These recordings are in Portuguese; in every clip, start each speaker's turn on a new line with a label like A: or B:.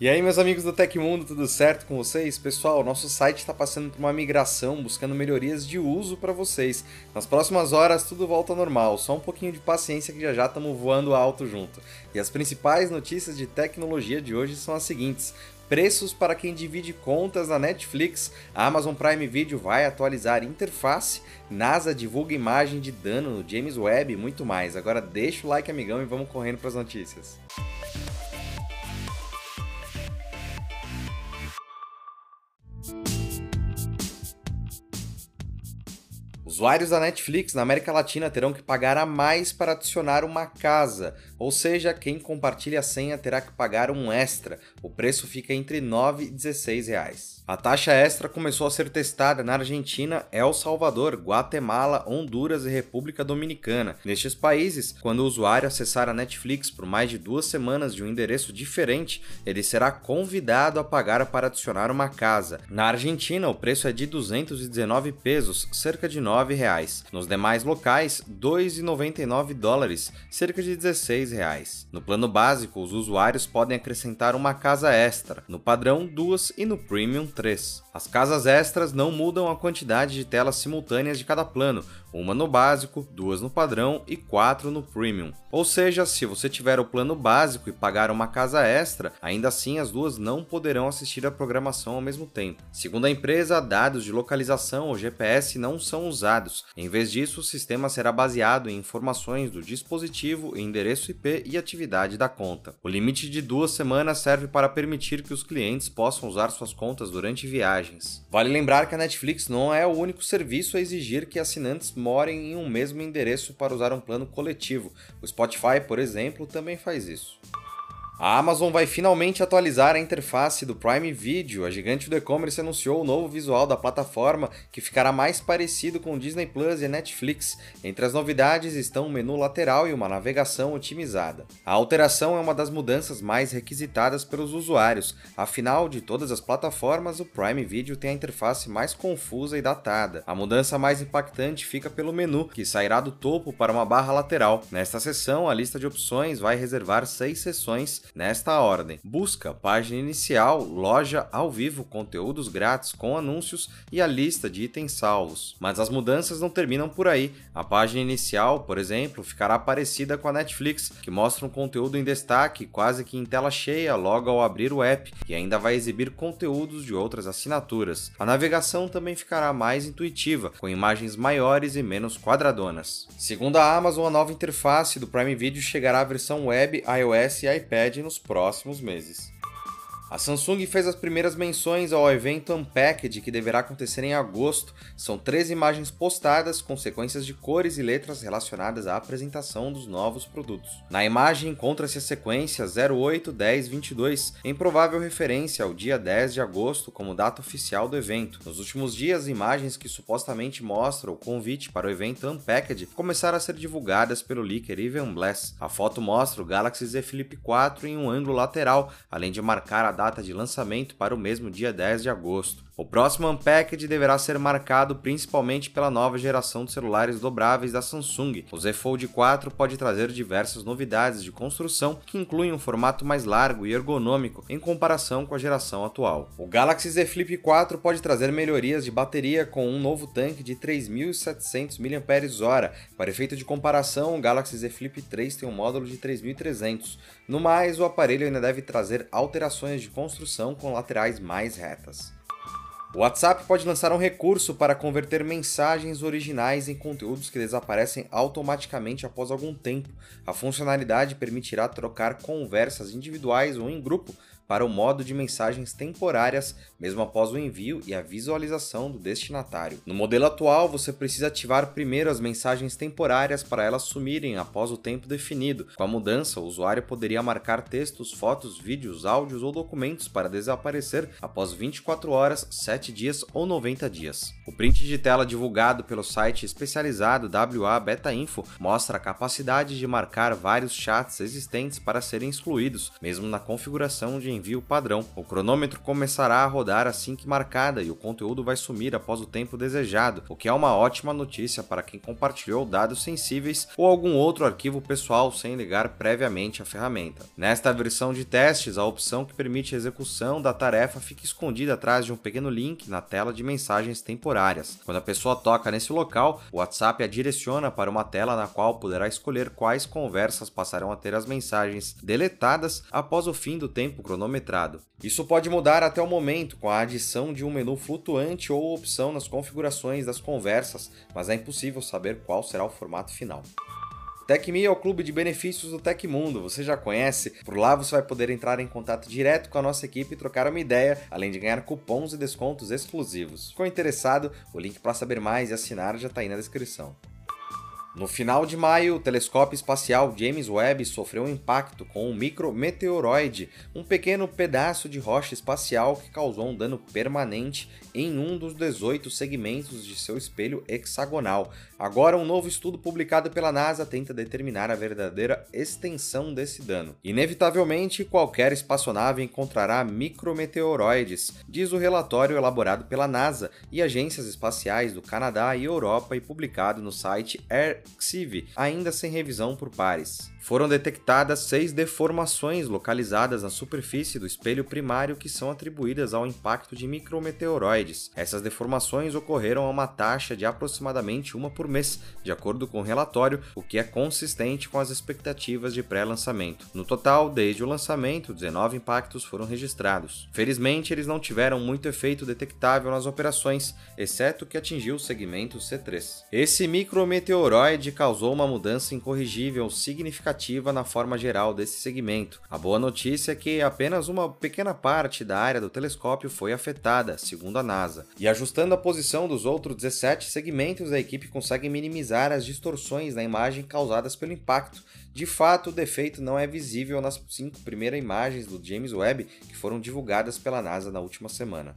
A: E aí, meus amigos do Tecmundo, tudo certo com vocês? Pessoal, nosso site está passando por uma migração, buscando melhorias de uso para vocês. Nas próximas horas, tudo volta ao normal, só um pouquinho de paciência que já já estamos voando alto junto. E as principais notícias de tecnologia de hoje são as seguintes. Preços para quem divide contas na Netflix, a Amazon Prime Video vai atualizar interface, NASA divulga imagem de dano no James Webb e muito mais. Agora deixa o like, amigão, e vamos correndo para as notícias. Usuários da Netflix na América Latina terão que pagar a mais para adicionar uma casa, ou seja, quem compartilha a senha terá que pagar um extra. O preço fica entre 9 e 16 reais. A taxa extra começou a ser testada na Argentina, El Salvador, Guatemala, Honduras e República Dominicana. Nestes países, quando o usuário acessar a Netflix por mais de duas semanas de um endereço diferente, ele será convidado a pagar para adicionar uma casa. Na Argentina, o preço é de 219 pesos, cerca de 9 reais. Nos demais locais, 2,99 dólares, cerca de 16 reais. No plano básico, os usuários podem acrescentar uma casa extra, no padrão duas e no premium 3. As casas extras não mudam a quantidade de telas simultâneas de cada plano, uma no básico, duas no padrão e quatro no premium. Ou seja, se você tiver o plano básico e pagar uma casa extra, ainda assim as duas não poderão assistir a programação ao mesmo tempo. Segundo a empresa, dados de localização ou GPS não são usados. Em vez disso, o sistema será baseado em informações do dispositivo, endereço IP e atividade da conta. O limite de duas semanas serve para permitir que os clientes possam usar suas contas durante viagens. Vale lembrar que a Netflix não é o único serviço a exigir que assinantes morem em um mesmo endereço para usar um plano coletivo. O Spotify, por exemplo, também faz isso. A Amazon vai finalmente atualizar a interface do Prime Video. A gigante do e-commerce anunciou o novo visual da plataforma, que ficará mais parecido com o Disney Plus e Netflix. Entre as novidades estão um menu lateral e uma navegação otimizada. A alteração é uma das mudanças mais requisitadas pelos usuários. Afinal, de todas as plataformas, o Prime Video tem a interface mais confusa e datada. A mudança mais impactante fica pelo menu, que sairá do topo para uma barra lateral. Nesta seção, a lista de opções vai reservar seis sessões nesta ordem: busca, página inicial, loja ao vivo, conteúdos grátis com anúncios e a lista de itens salvos. Mas as mudanças não terminam por aí. A página inicial, por exemplo, ficará parecida com a Netflix, que mostra um conteúdo em destaque quase que em tela cheia logo ao abrir o app e ainda vai exibir conteúdos de outras assinaturas. A navegação também ficará mais intuitiva, com imagens maiores e menos quadradonas. Segundo a Amazon, a nova interface do Prime Video chegará à versão web, iOS e iPad nos próximos meses. A Samsung fez as primeiras menções ao evento Unpacked, que deverá acontecer em agosto. São três imagens postadas com sequências de cores e letras relacionadas à apresentação dos novos produtos. Na imagem encontra-se a sequência 08, 10, 22, em provável referência ao dia 10 de agosto como data oficial do evento. Nos últimos dias, imagens que supostamente mostram o convite para o evento Unpacked começaram a ser divulgadas pelo leaker Even Bless. A foto mostra o Galaxy Z Flip 4 em um ângulo lateral, além de marcar a data de lançamento para o mesmo dia 10 de agosto. O próximo Unpacked deverá ser marcado principalmente pela nova geração de celulares dobráveis da Samsung. O Z Fold 4 pode trazer diversas novidades de construção que incluem um formato mais largo e ergonômico em comparação com a geração atual. O Galaxy Z Flip 4 pode trazer melhorias de bateria com um novo tanque de 3.700 mAh. Para efeito de comparação, o Galaxy Z Flip 3 tem um módulo de 3.300. No mais, o aparelho ainda deve trazer alterações de construção com laterais mais retas. O WhatsApp pode lançar um recurso para converter mensagens originais em conteúdos que desaparecem automaticamente após algum tempo. A funcionalidade permitirá trocar conversas individuais ou em grupo para o modo de mensagens temporárias, mesmo após o envio e a visualização do destinatário. No modelo atual, você precisa ativar primeiro as mensagens temporárias para elas sumirem após o tempo definido. Com a mudança, o usuário poderia marcar textos, fotos, vídeos, áudios ou documentos para desaparecer após 24 horas, 7 dias ou 90 dias. O print de tela divulgado pelo site especializado WA Beta Info mostra a capacidade de marcar vários chats existentes para serem excluídos, mesmo na configuração de envio padrão. O cronômetro começará a rodar assim que marcada e o conteúdo vai sumir após o tempo desejado, o que é uma ótima notícia para quem compartilhou dados sensíveis ou algum outro arquivo pessoal sem ligar previamente a ferramenta. Nesta versão de testes, a opção que permite a execução da tarefa fica escondida atrás de um pequeno link na tela de mensagens temporárias. Quando a pessoa toca nesse local, o WhatsApp a direciona para uma tela na qual poderá escolher quais conversas passarão a ter as mensagens deletadas após o fim do tempo cronometrado. Isso pode mudar até o momento com a adição de um menu flutuante ou opção nas configurações das conversas, mas é impossível saber qual será o formato final. TecMe é o clube de benefícios do Tecmundo, você já conhece? Por lá você vai poder entrar em contato direto com a nossa equipe e trocar uma ideia, além de ganhar cupons e descontos exclusivos. Ficou interessado? O link para saber mais e assinar já está aí na descrição. No final de maio, o telescópio espacial James Webb sofreu um impacto com um micrometeoroide, um pequeno pedaço de rocha espacial que causou um dano permanente em um dos 18 segmentos de seu espelho hexagonal. Agora, um novo estudo publicado pela NASA tenta determinar a verdadeira extensão desse dano. Inevitavelmente, qualquer espaçonave encontrará micrometeoroides, diz o relatório elaborado pela NASA e agências espaciais do Canadá e Europa e publicado no site AirXiv, ainda sem revisão por pares. Foram detectadas seis deformações localizadas na superfície do espelho primário que são atribuídas ao impacto de micrometeoroides. Essas deformações ocorreram a uma taxa de aproximadamente uma por mês, de acordo com o relatório, o que é consistente com as expectativas de pré-lançamento. No total, desde o lançamento, 19 impactos foram registrados. Felizmente, eles não tiveram muito efeito detectável nas operações, exceto que atingiu o segmento C3. Esse micrometeoroide causou uma mudança incorrigível significativa significativa na forma geral desse segmento. A boa notícia é que apenas uma pequena parte da área do telescópio foi afetada, segundo a NASA. E ajustando a posição dos outros 17 segmentos, a equipe consegue minimizar as distorções na imagem causadas pelo impacto. De fato, o defeito não é visível nas cinco primeiras imagens do James Webb que foram divulgadas pela NASA na última semana.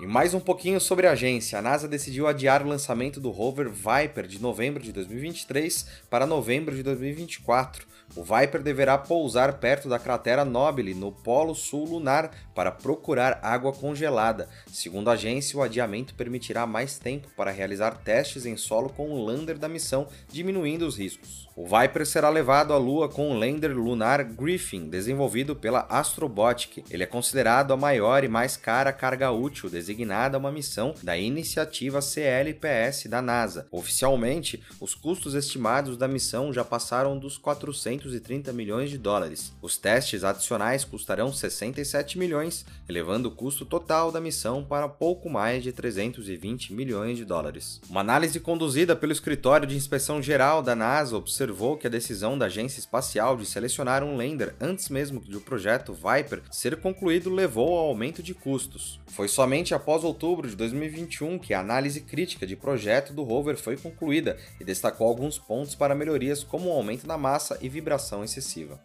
A: E mais um pouquinho sobre a agência. A NASA decidiu adiar o lançamento do rover Viper de novembro de 2023 para novembro de 2024. O Viper deverá pousar perto da cratera Nobile, no Polo Sul lunar, para procurar água congelada. Segundo a agência, o adiamento permitirá mais tempo para realizar testes em solo com o lander da missão, diminuindo os riscos. O Viper será levado à Lua com o lander lunar Griffin, desenvolvido pela Astrobotic. Ele é considerado a maior e mais cara carga útil designada a uma missão da iniciativa CLPS da NASA. Oficialmente, os custos estimados da missão já passaram dos 430 milhões de dólares. Os testes adicionais custarão 67 milhões, elevando o custo total da missão para pouco mais de 320 milhões de dólares. Uma análise conduzida pelo Escritório de Inspeção Geral da NASA observou que a decisão da agência espacial de selecionar um lander antes mesmo do projeto Viper ser concluído levou ao aumento de custos. Foi somente após outubro de 2021 que a análise crítica de projeto do rover foi concluída e destacou alguns pontos para melhorias como o aumento da massa e vibração excessiva.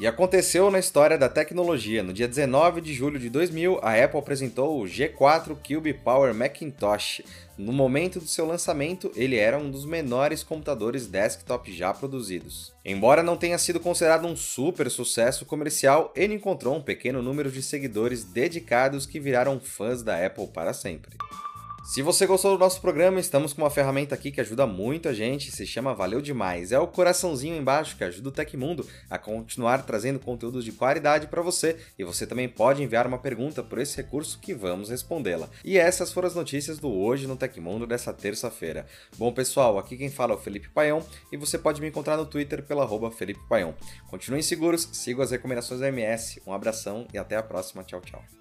A: E aconteceu na história da tecnologia. No dia 19 de julho de 2000, a Apple apresentou o G4 Cube Power Macintosh. No momento do seu lançamento, ele era um dos menores computadores desktop já produzidos. Embora não tenha sido considerado um super sucesso comercial, ele encontrou um pequeno número de seguidores dedicados que viraram fãs da Apple para sempre. Se você gostou do nosso programa, estamos com uma ferramenta aqui que ajuda muito a gente, se chama Valeu Demais. É o coraçãozinho embaixo que ajuda o Tecmundo a continuar trazendo conteúdos de qualidade para você e você também pode enviar uma pergunta por esse recurso que vamos respondê-la. E essas foram as notícias do Hoje no Tecmundo dessa terça-feira. Bom, pessoal, aqui quem fala é o Felipe Paião e você pode me encontrar no Twitter pela arroba Felipe Paião. Continuem seguros, sigam as recomendações da MS. Um abração e até a próxima. Tchau, tchau.